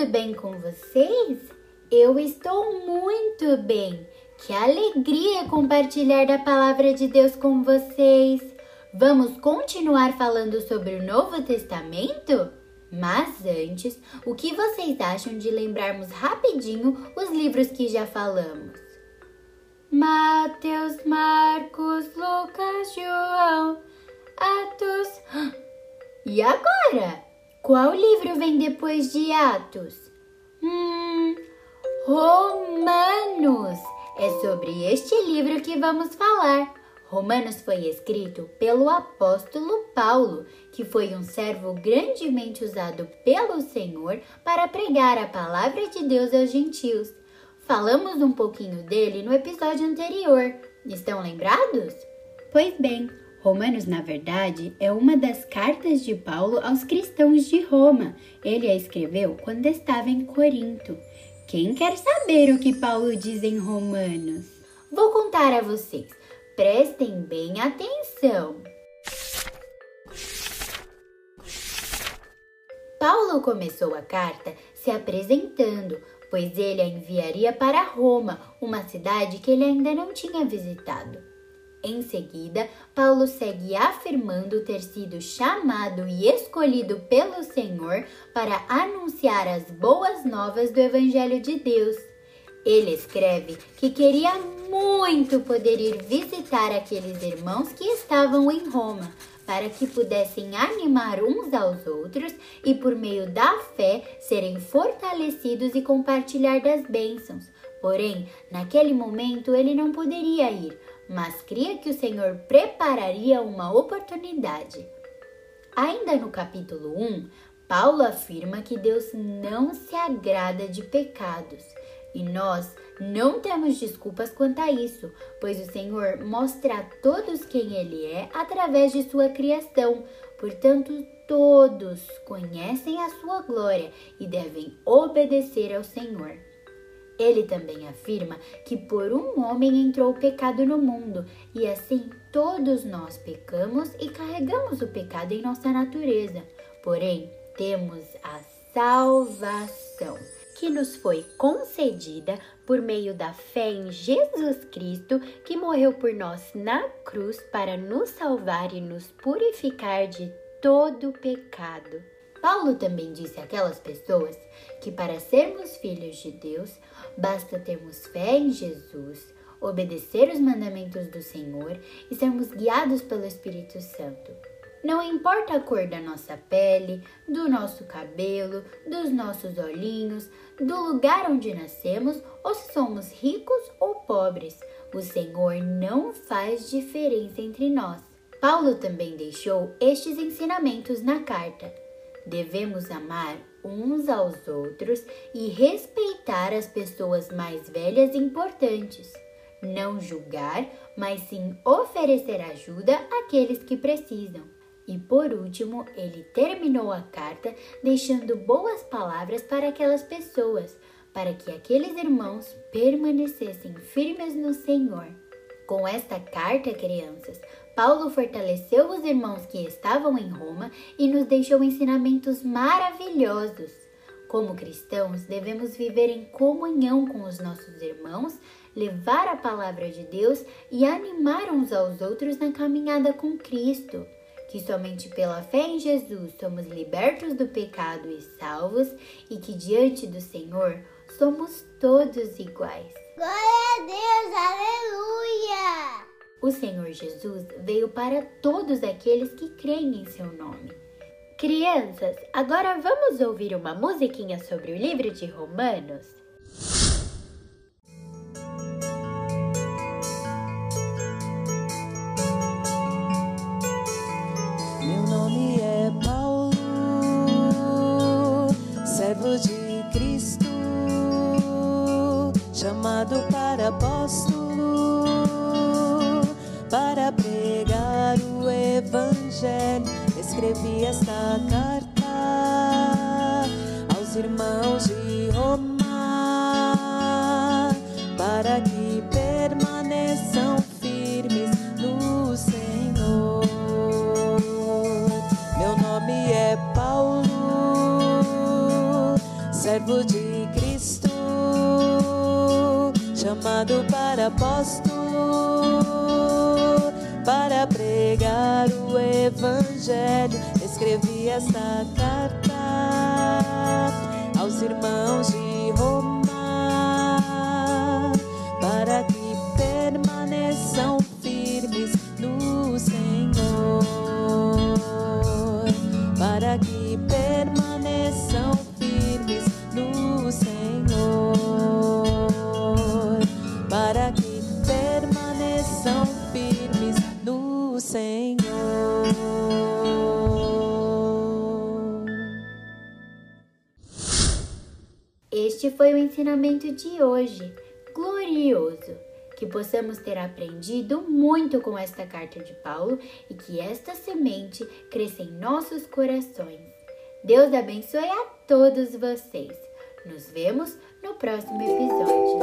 Tudo bem com vocês? Eu estou muito bem. Que alegria compartilhar da palavra de Deus com vocês. Vamos continuar falando sobre o Novo Testamento? Mas antes, o que vocês acham de lembrarmos rapidinho os livros que já falamos? Mateus, Marcos, Lucas, João, Atos. E agora? Qual livro vem depois de Atos? Hum, Romanos. É sobre este livro que vamos falar. Romanos foi escrito pelo apóstolo Paulo, que foi um servo grandemente usado pelo Senhor para pregar a palavra de Deus aos gentios. Falamos um pouquinho dele no episódio anterior. Estão lembrados? Pois bem, Romanos, na verdade, é uma das cartas de Paulo aos cristãos de Roma. Ele a escreveu quando estava em Corinto. Quem quer saber o que Paulo diz em Romanos? Vou contar a vocês. Prestem bem atenção. Paulo começou a carta se apresentando, pois ele a enviaria para Roma, uma cidade que ele ainda não tinha visitado. Em seguida, Paulo segue afirmando ter sido chamado e escolhido pelo Senhor para anunciar as boas novas do Evangelho de Deus. Ele escreve que queria muito poder ir visitar aqueles irmãos que estavam em Roma, para que pudessem animar uns aos outros e, por meio da fé, serem fortalecidos e compartilhar das bênçãos. Porém, naquele momento ele não poderia ir, mas cria que o Senhor prepararia uma oportunidade. Ainda no capítulo 1, Paulo afirma que Deus não se agrada de pecados e nós não temos desculpas quanto a isso, pois o Senhor mostra a todos quem Ele é através de sua criação. Portanto, todos conhecem a sua glória e devem obedecer ao Senhor. Ele também afirma que por um homem entrou o pecado no mundo, e assim todos nós pecamos e carregamos o pecado em nossa natureza. Porém, temos a salvação que nos foi concedida por meio da fé em Jesus Cristo, que morreu por nós na cruz para nos salvar e nos purificar de todo pecado. Paulo também disse àquelas pessoas que para sermos filhos de Deus, basta termos fé em Jesus, obedecer os mandamentos do Senhor e sermos guiados pelo Espírito Santo. Não importa a cor da nossa pele, do nosso cabelo, dos nossos olhinhos, do lugar onde nascemos ou se somos ricos ou pobres, o Senhor não faz diferença entre nós. Paulo também deixou estes ensinamentos na carta. Devemos amar uns aos outros e respeitar as pessoas mais velhas e importantes. Não julgar, mas sim oferecer ajuda àqueles que precisam. E por último, ele terminou a carta deixando boas palavras para aquelas pessoas, para que aqueles irmãos permanecessem firmes no Senhor. Com esta carta, crianças, Paulo fortaleceu os irmãos que estavam em Roma e nos deixou ensinamentos maravilhosos. Como cristãos, devemos viver em comunhão com os nossos irmãos, levar a palavra de Deus e animar uns aos outros na caminhada com Cristo que somente pela fé em Jesus somos libertos do pecado e salvos e que diante do Senhor somos todos iguais. Glória a Deus, aleluia! O Senhor Jesus veio para todos aqueles que creem em seu nome. Crianças, agora vamos ouvir uma musiquinha sobre o livro de Romanos? chamado para apóstolo, para pregar o evangelho. Escrevi esta carta aos irmãos de Roma, para que permaneçam firmes no Senhor. Meu nome é Paulo servo de Cristo, chamado para apóstolo, para pregar o Evangelho. Escrevi esta carta aos irmãos de Roma, Este foi o ensinamento de hoje. Glorioso! Que possamos ter aprendido muito com esta carta de Paulo e que esta semente cresça em nossos corações. Deus abençoe a todos vocês. Nos vemos no próximo episódio.